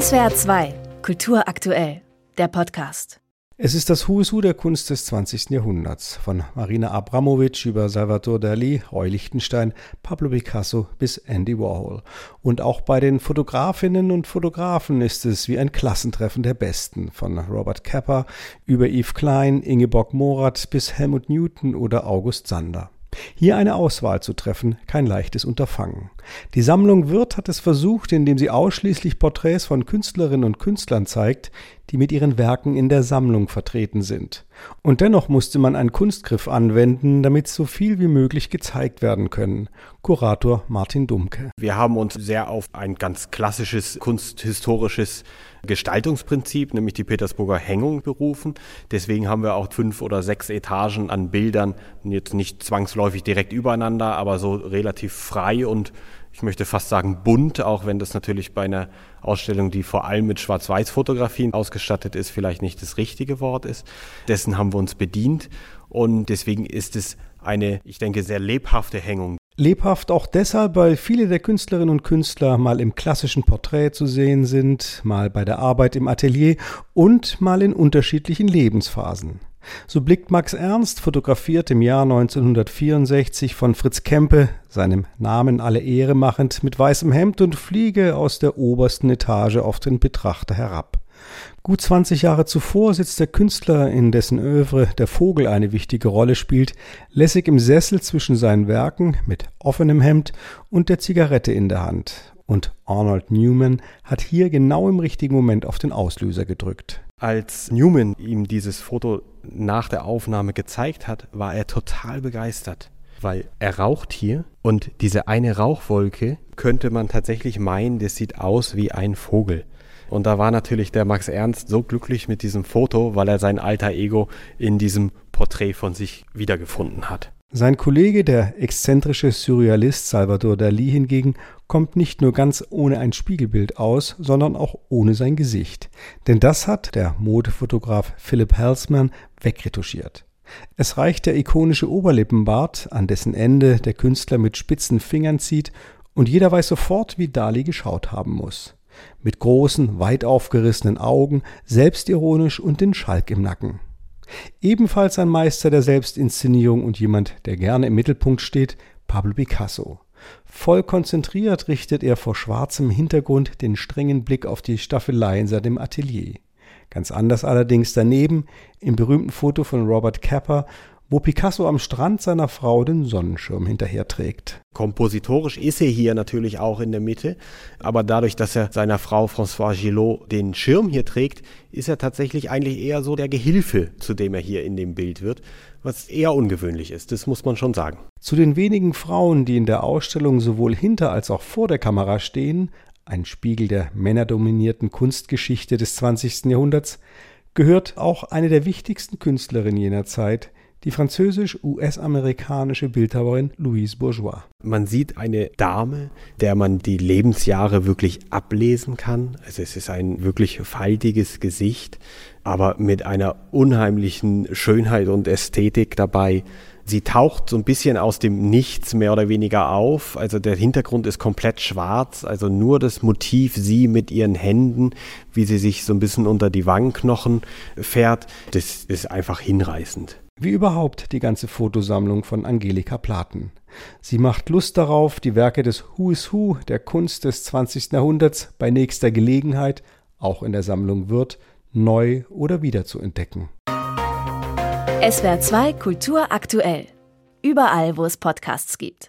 SWR 2, Kultur aktuell, der Podcast. Es ist das Who is Who der Kunst des 20. Jahrhunderts. Von Marina Abramovic über Salvador Dali, Roy Lichtenstein, Pablo Picasso bis Andy Warhol. Und auch bei den Fotografinnen und Fotografen ist es wie ein Klassentreffen der Besten. Von Robert Capa über Yves Klein, Ingeborg Morath bis Helmut Newton oder August Sander. Hier eine Auswahl zu treffen, kein leichtes Unterfangen. Die Sammlung Wirth hat es versucht, indem sie ausschließlich Porträts von Künstlerinnen und Künstlern zeigt, die mit ihren Werken in der Sammlung vertreten sind. Und dennoch musste man einen Kunstgriff anwenden, damit so viel wie möglich gezeigt werden können. Kurator Martin Dumke. Wir haben uns sehr auf ein ganz klassisches kunsthistorisches Gestaltungsprinzip, nämlich die Petersburger Hängung berufen. Deswegen haben wir auch fünf oder sechs Etagen an Bildern, jetzt nicht zwangsläufig direkt übereinander, aber so relativ frei und ich möchte fast sagen bunt, auch wenn das natürlich bei einer Ausstellung, die vor allem mit Schwarz-Weiß-Fotografien ausgestattet ist, vielleicht nicht das richtige Wort ist. Dessen haben wir uns bedient und deswegen ist es eine, ich denke, sehr lebhafte Hängung. Lebhaft auch deshalb, weil viele der Künstlerinnen und Künstler mal im klassischen Porträt zu sehen sind, mal bei der Arbeit im Atelier und mal in unterschiedlichen Lebensphasen. So blickt Max Ernst, fotografiert im Jahr 1964 von Fritz Kempe, seinem Namen alle Ehre machend, mit weißem Hemd und Fliege aus der obersten Etage auf den Betrachter herab. Gut 20 Jahre zuvor sitzt der Künstler, in dessen Övre der Vogel eine wichtige Rolle spielt, lässig im Sessel zwischen seinen Werken mit offenem Hemd und der Zigarette in der Hand. Und Arnold Newman hat hier genau im richtigen Moment auf den Auslöser gedrückt. Als Newman ihm dieses Foto nach der Aufnahme gezeigt hat, war er total begeistert, weil er raucht hier und diese eine Rauchwolke könnte man tatsächlich meinen, das sieht aus wie ein Vogel. Und da war natürlich der Max Ernst so glücklich mit diesem Foto, weil er sein alter Ego in diesem Porträt von sich wiedergefunden hat. Sein Kollege, der exzentrische Surrealist Salvador Dali hingegen, kommt nicht nur ganz ohne ein Spiegelbild aus, sondern auch ohne sein Gesicht. Denn das hat der Modefotograf Philipp Halsman wegretuschiert. Es reicht der ikonische Oberlippenbart, an dessen Ende der Künstler mit spitzen Fingern zieht, und jeder weiß sofort, wie Dali geschaut haben muss. Mit großen, weit aufgerissenen Augen, selbstironisch und den Schalk im Nacken. Ebenfalls ein Meister der Selbstinszenierung und jemand, der gerne im Mittelpunkt steht, Pablo Picasso. Voll konzentriert richtet er vor schwarzem Hintergrund den strengen Blick auf die Staffelei in seinem Atelier. Ganz anders allerdings daneben, im berühmten Foto von Robert Capper, wo Picasso am Strand seiner Frau den Sonnenschirm hinterherträgt. Kompositorisch ist er hier natürlich auch in der Mitte, aber dadurch, dass er seiner Frau François Gillot den Schirm hier trägt, ist er tatsächlich eigentlich eher so der Gehilfe, zu dem er hier in dem Bild wird, was eher ungewöhnlich ist, das muss man schon sagen. Zu den wenigen Frauen, die in der Ausstellung sowohl hinter als auch vor der Kamera stehen, ein Spiegel der männerdominierten Kunstgeschichte des 20. Jahrhunderts, gehört auch eine der wichtigsten Künstlerinnen jener Zeit, die französisch-US-amerikanische Bildhauerin Louise Bourgeois. Man sieht eine Dame, der man die Lebensjahre wirklich ablesen kann. Also es ist ein wirklich faltiges Gesicht, aber mit einer unheimlichen Schönheit und Ästhetik dabei. Sie taucht so ein bisschen aus dem Nichts mehr oder weniger auf. Also der Hintergrund ist komplett schwarz. Also nur das Motiv, sie mit ihren Händen, wie sie sich so ein bisschen unter die Wangenknochen fährt, das ist einfach hinreißend. Wie überhaupt die ganze Fotosammlung von Angelika Platen. Sie macht Lust darauf, die Werke des Who is Who der Kunst des 20. Jahrhunderts bei nächster Gelegenheit, auch in der Sammlung Wirth, neu oder wieder zu entdecken. SWR 2 Kultur aktuell. Überall, wo es Podcasts gibt.